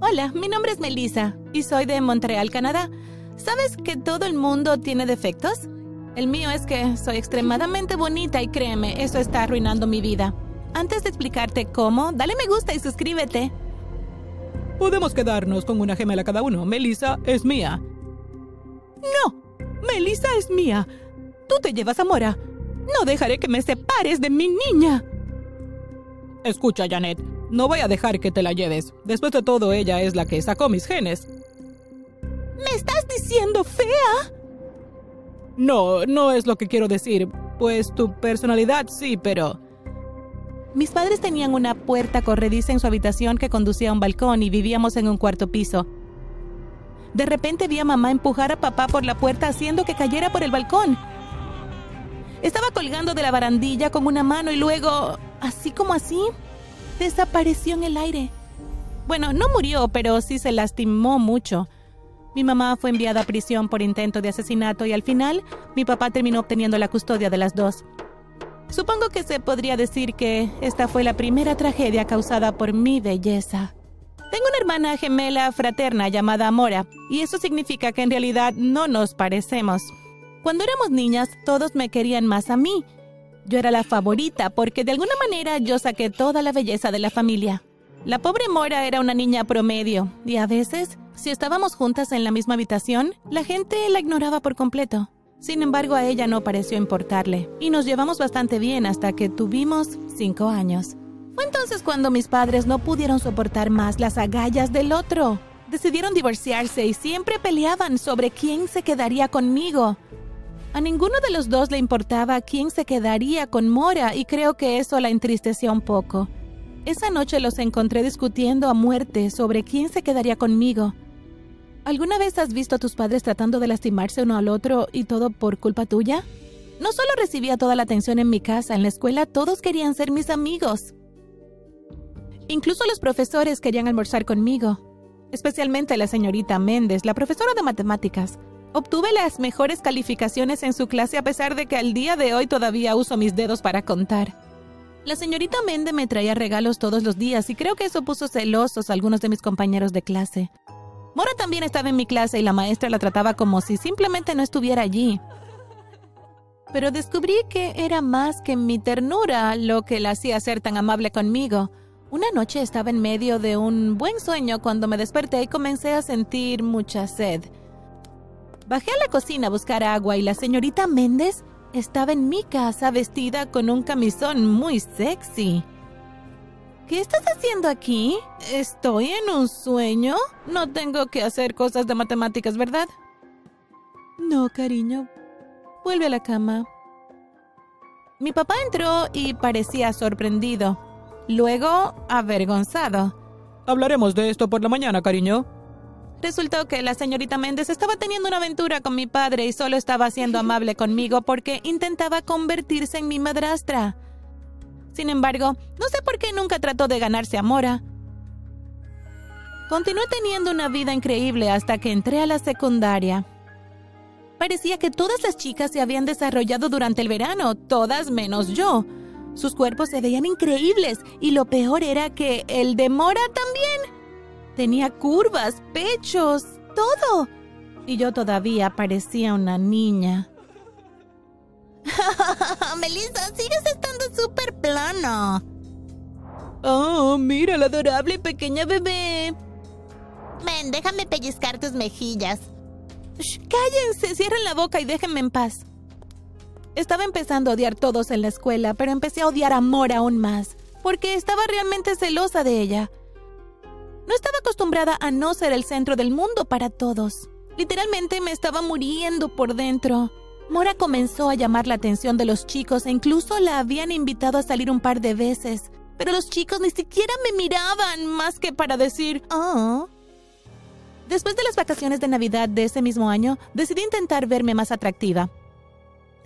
Hola, mi nombre es Melissa y soy de Montreal, Canadá. ¿Sabes que todo el mundo tiene defectos? El mío es que soy extremadamente bonita y créeme, eso está arruinando mi vida. Antes de explicarte cómo, dale me gusta y suscríbete. Podemos quedarnos con una gemela cada uno. Melissa es mía. No, Melissa es mía. Tú te llevas a Mora. No dejaré que me separes de mi niña. Escucha, Janet. No voy a dejar que te la lleves. Después de todo, ella es la que sacó mis genes. ¿Me estás diciendo fea? No, no es lo que quiero decir. Pues tu personalidad sí, pero... Mis padres tenían una puerta corrediza en su habitación que conducía a un balcón y vivíamos en un cuarto piso. De repente vi a mamá empujar a papá por la puerta haciendo que cayera por el balcón. Estaba colgando de la barandilla con una mano y luego, así como así, desapareció en el aire. Bueno, no murió, pero sí se lastimó mucho. Mi mamá fue enviada a prisión por intento de asesinato y al final mi papá terminó obteniendo la custodia de las dos. Supongo que se podría decir que esta fue la primera tragedia causada por mi belleza. Tengo una hermana gemela fraterna llamada Amora, y eso significa que en realidad no nos parecemos. Cuando éramos niñas, todos me querían más a mí. Yo era la favorita porque de alguna manera yo saqué toda la belleza de la familia. La pobre Mora era una niña promedio, y a veces, si estábamos juntas en la misma habitación, la gente la ignoraba por completo. Sin embargo, a ella no pareció importarle, y nos llevamos bastante bien hasta que tuvimos cinco años. Fue entonces cuando mis padres no pudieron soportar más las agallas del otro. Decidieron divorciarse y siempre peleaban sobre quién se quedaría conmigo. A ninguno de los dos le importaba quién se quedaría con Mora y creo que eso la entristeció un poco. Esa noche los encontré discutiendo a muerte sobre quién se quedaría conmigo. ¿Alguna vez has visto a tus padres tratando de lastimarse uno al otro y todo por culpa tuya? No solo recibía toda la atención en mi casa, en la escuela todos querían ser mis amigos. Incluso los profesores querían almorzar conmigo, especialmente la señorita Méndez, la profesora de matemáticas. Obtuve las mejores calificaciones en su clase a pesar de que al día de hoy todavía uso mis dedos para contar. La señorita Méndez me traía regalos todos los días y creo que eso puso celosos a algunos de mis compañeros de clase. Mora también estaba en mi clase y la maestra la trataba como si simplemente no estuviera allí. Pero descubrí que era más que mi ternura lo que la hacía ser tan amable conmigo. Una noche estaba en medio de un buen sueño cuando me desperté y comencé a sentir mucha sed. Bajé a la cocina a buscar agua y la señorita Méndez estaba en mi casa vestida con un camisón muy sexy. ¿Qué estás haciendo aquí? ¿Estoy en un sueño? No tengo que hacer cosas de matemáticas, ¿verdad? No, cariño. Vuelve a la cama. Mi papá entró y parecía sorprendido. Luego, avergonzado. Hablaremos de esto por la mañana, cariño. Resultó que la señorita Méndez estaba teniendo una aventura con mi padre y solo estaba siendo amable conmigo porque intentaba convertirse en mi madrastra. Sin embargo, no sé por qué nunca trató de ganarse a Mora. Continué teniendo una vida increíble hasta que entré a la secundaria. Parecía que todas las chicas se habían desarrollado durante el verano, todas menos yo. Sus cuerpos se veían increíbles y lo peor era que el de Mora también. Tenía curvas, pechos, todo. Y yo todavía parecía una niña. Melissa, sigues estando súper plano. Oh, mira la adorable pequeña bebé. Ven, déjame pellizcar tus mejillas. Shh, cállense, cierren la boca y déjenme en paz. Estaba empezando a odiar a todos en la escuela, pero empecé a odiar a Mora aún más, porque estaba realmente celosa de ella. No estaba acostumbrada a no ser el centro del mundo para todos. Literalmente me estaba muriendo por dentro. Mora comenzó a llamar la atención de los chicos e incluso la habían invitado a salir un par de veces. Pero los chicos ni siquiera me miraban más que para decir, oh. Después de las vacaciones de Navidad de ese mismo año, decidí intentar verme más atractiva.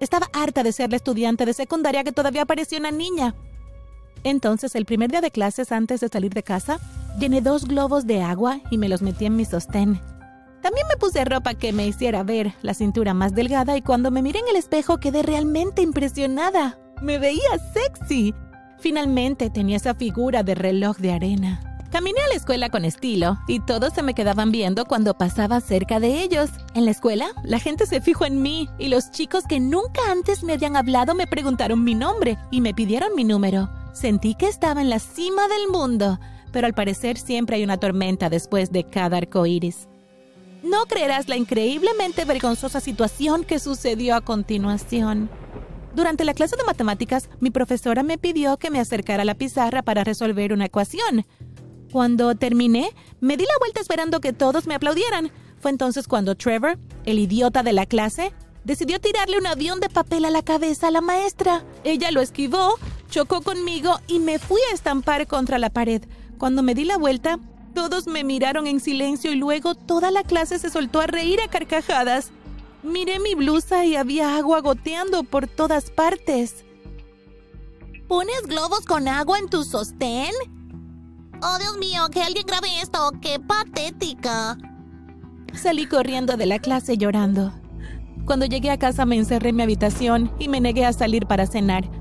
Estaba harta de ser la estudiante de secundaria que todavía parecía una niña. Entonces, el primer día de clases antes de salir de casa, llené dos globos de agua y me los metí en mi sostén. También me puse ropa que me hiciera ver la cintura más delgada y cuando me miré en el espejo quedé realmente impresionada. Me veía sexy. Finalmente tenía esa figura de reloj de arena. Caminé a la escuela con estilo y todos se me quedaban viendo cuando pasaba cerca de ellos. En la escuela, la gente se fijó en mí y los chicos que nunca antes me habían hablado me preguntaron mi nombre y me pidieron mi número. Sentí que estaba en la cima del mundo, pero al parecer siempre hay una tormenta después de cada arco iris. No creerás la increíblemente vergonzosa situación que sucedió a continuación. Durante la clase de matemáticas, mi profesora me pidió que me acercara a la pizarra para resolver una ecuación. Cuando terminé, me di la vuelta esperando que todos me aplaudieran. Fue entonces cuando Trevor, el idiota de la clase, decidió tirarle un avión de papel a la cabeza a la maestra. Ella lo esquivó, chocó conmigo y me fui a estampar contra la pared. Cuando me di la vuelta, todos me miraron en silencio y luego toda la clase se soltó a reír a carcajadas. Miré mi blusa y había agua goteando por todas partes. ¿Pones globos con agua en tu sostén? Oh, Dios mío, que alguien grabe esto. ¡Qué patética! Salí corriendo de la clase llorando. Cuando llegué a casa me encerré en mi habitación y me negué a salir para cenar.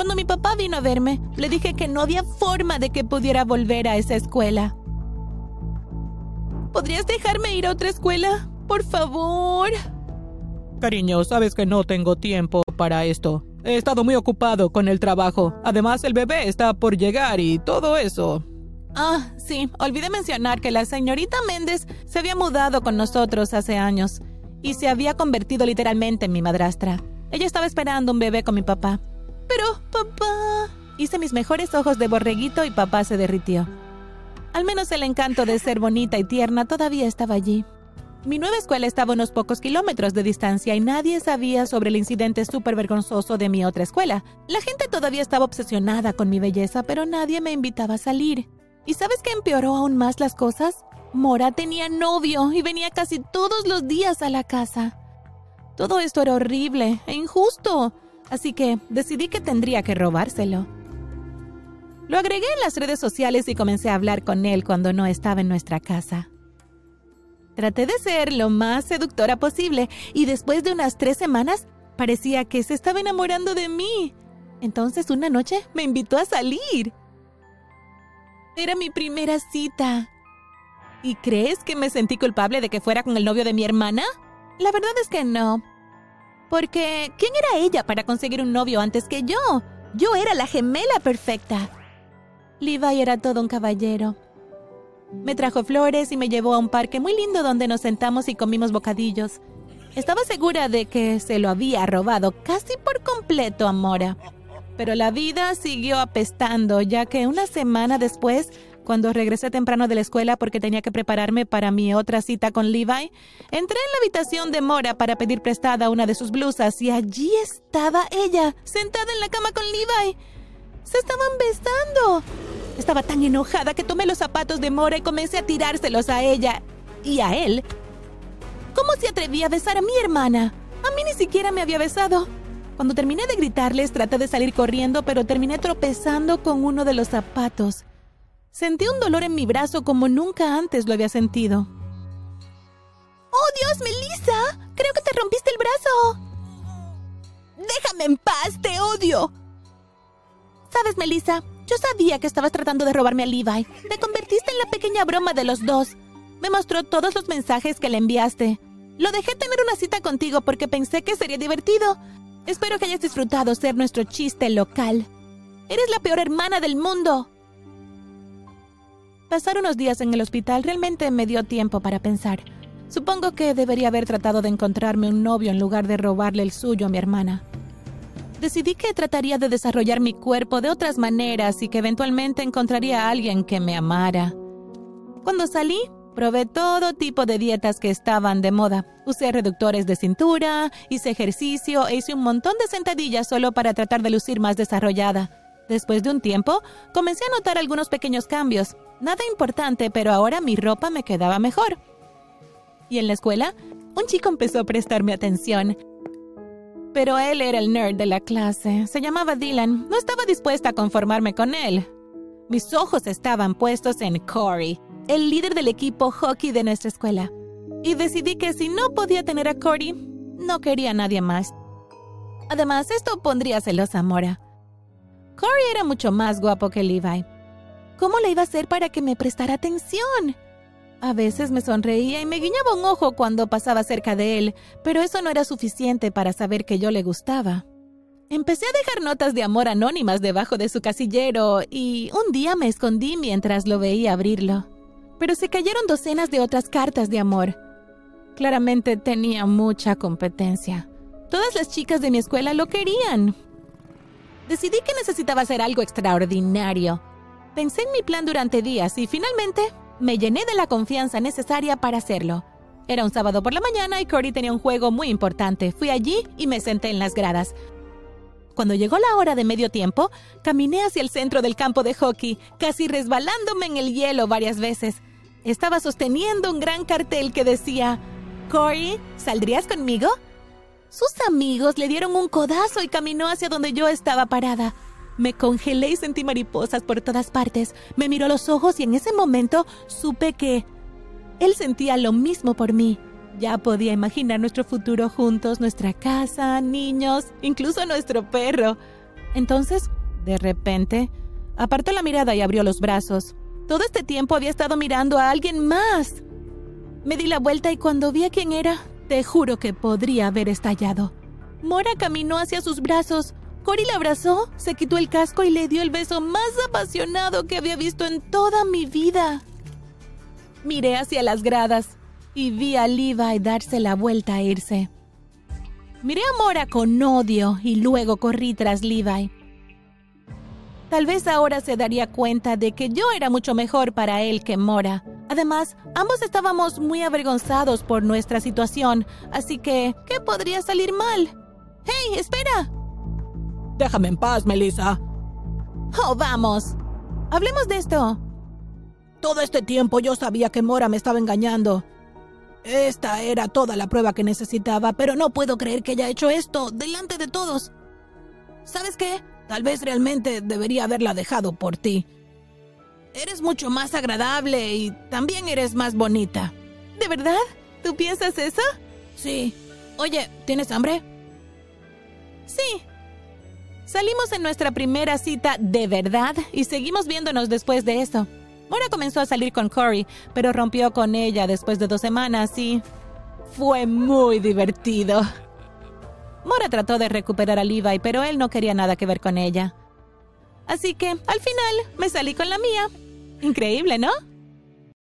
Cuando mi papá vino a verme, le dije que no había forma de que pudiera volver a esa escuela. ¿Podrías dejarme ir a otra escuela? Por favor. Cariño, sabes que no tengo tiempo para esto. He estado muy ocupado con el trabajo. Además, el bebé está por llegar y todo eso. Ah, sí, olvidé mencionar que la señorita Méndez se había mudado con nosotros hace años y se había convertido literalmente en mi madrastra. Ella estaba esperando un bebé con mi papá. Pero, papá... Hice mis mejores ojos de borreguito y papá se derritió. Al menos el encanto de ser bonita y tierna todavía estaba allí. Mi nueva escuela estaba a unos pocos kilómetros de distancia y nadie sabía sobre el incidente súper vergonzoso de mi otra escuela. La gente todavía estaba obsesionada con mi belleza, pero nadie me invitaba a salir. ¿Y sabes qué empeoró aún más las cosas? Mora tenía novio y venía casi todos los días a la casa. Todo esto era horrible e injusto, así que decidí que tendría que robárselo. Lo agregué en las redes sociales y comencé a hablar con él cuando no estaba en nuestra casa. Traté de ser lo más seductora posible y después de unas tres semanas parecía que se estaba enamorando de mí. Entonces una noche me invitó a salir. Era mi primera cita. ¿Y crees que me sentí culpable de que fuera con el novio de mi hermana? La verdad es que no. Porque, ¿quién era ella para conseguir un novio antes que yo? Yo era la gemela perfecta. Levi era todo un caballero. Me trajo flores y me llevó a un parque muy lindo donde nos sentamos y comimos bocadillos. Estaba segura de que se lo había robado casi por completo a Mora. Pero la vida siguió apestando, ya que una semana después, cuando regresé temprano de la escuela porque tenía que prepararme para mi otra cita con Levi, entré en la habitación de Mora para pedir prestada una de sus blusas y allí estaba ella, sentada en la cama con Levi. Se estaban besando. Estaba tan enojada que tomé los zapatos de Mora y comencé a tirárselos a ella y a él. ¿Cómo se atrevía a besar a mi hermana? A mí ni siquiera me había besado. Cuando terminé de gritarles, traté de salir corriendo, pero terminé tropezando con uno de los zapatos. Sentí un dolor en mi brazo como nunca antes lo había sentido. ¡Oh, Dios, Melissa! Creo que te rompiste el brazo. Déjame en paz, te odio. Sabes, Melissa, yo sabía que estabas tratando de robarme a Levi. Te convertiste en la pequeña broma de los dos. Me mostró todos los mensajes que le enviaste. Lo dejé tener una cita contigo porque pensé que sería divertido. Espero que hayas disfrutado ser nuestro chiste local. Eres la peor hermana del mundo. Pasar unos días en el hospital realmente me dio tiempo para pensar. Supongo que debería haber tratado de encontrarme un novio en lugar de robarle el suyo a mi hermana decidí que trataría de desarrollar mi cuerpo de otras maneras y que eventualmente encontraría a alguien que me amara. Cuando salí, probé todo tipo de dietas que estaban de moda. Usé reductores de cintura, hice ejercicio e hice un montón de sentadillas solo para tratar de lucir más desarrollada. Después de un tiempo, comencé a notar algunos pequeños cambios. Nada importante, pero ahora mi ropa me quedaba mejor. Y en la escuela, un chico empezó a prestarme atención. Pero él era el nerd de la clase. Se llamaba Dylan. No estaba dispuesta a conformarme con él. Mis ojos estaban puestos en Corey, el líder del equipo hockey de nuestra escuela. Y decidí que si no podía tener a Corey, no quería a nadie más. Además, esto pondría celosa a Mora. Corey era mucho más guapo que Levi. ¿Cómo le iba a hacer para que me prestara atención? A veces me sonreía y me guiñaba un ojo cuando pasaba cerca de él, pero eso no era suficiente para saber que yo le gustaba. Empecé a dejar notas de amor anónimas debajo de su casillero y un día me escondí mientras lo veía abrirlo. Pero se cayeron docenas de otras cartas de amor. Claramente tenía mucha competencia. Todas las chicas de mi escuela lo querían. Decidí que necesitaba hacer algo extraordinario. Pensé en mi plan durante días y finalmente me llené de la confianza necesaria para hacerlo. Era un sábado por la mañana y Cory tenía un juego muy importante. Fui allí y me senté en las gradas. Cuando llegó la hora de medio tiempo, caminé hacia el centro del campo de hockey, casi resbalándome en el hielo varias veces. Estaba sosteniendo un gran cartel que decía, Cory, ¿saldrías conmigo? Sus amigos le dieron un codazo y caminó hacia donde yo estaba parada. Me congelé y sentí mariposas por todas partes. Me miró los ojos y en ese momento supe que él sentía lo mismo por mí. Ya podía imaginar nuestro futuro juntos, nuestra casa, niños, incluso nuestro perro. Entonces, de repente, apartó la mirada y abrió los brazos. Todo este tiempo había estado mirando a alguien más. Me di la vuelta y cuando vi a quién era, te juro que podría haber estallado. Mora caminó hacia sus brazos, Cory la abrazó, se quitó el casco y le dio el beso más apasionado que había visto en toda mi vida. Miré hacia las gradas y vi a Levi darse la vuelta a irse. Miré a Mora con odio y luego corrí tras Levi. Tal vez ahora se daría cuenta de que yo era mucho mejor para él que Mora. Además, ambos estábamos muy avergonzados por nuestra situación, así que, ¿qué podría salir mal? ¡Hey, espera! Déjame en paz, Melissa. Oh, vamos. Hablemos de esto. Todo este tiempo yo sabía que Mora me estaba engañando. Esta era toda la prueba que necesitaba, pero no puedo creer que haya hecho esto delante de todos. ¿Sabes qué? Tal vez realmente debería haberla dejado por ti. Eres mucho más agradable y también eres más bonita. ¿De verdad? ¿Tú piensas eso? Sí. Oye, ¿tienes hambre? Sí, Salimos en nuestra primera cita de verdad y seguimos viéndonos después de eso. Mora comenzó a salir con Corey, pero rompió con ella después de dos semanas y fue muy divertido. Mora trató de recuperar a Levi, pero él no quería nada que ver con ella. Así que, al final, me salí con la mía. Increíble, ¿no?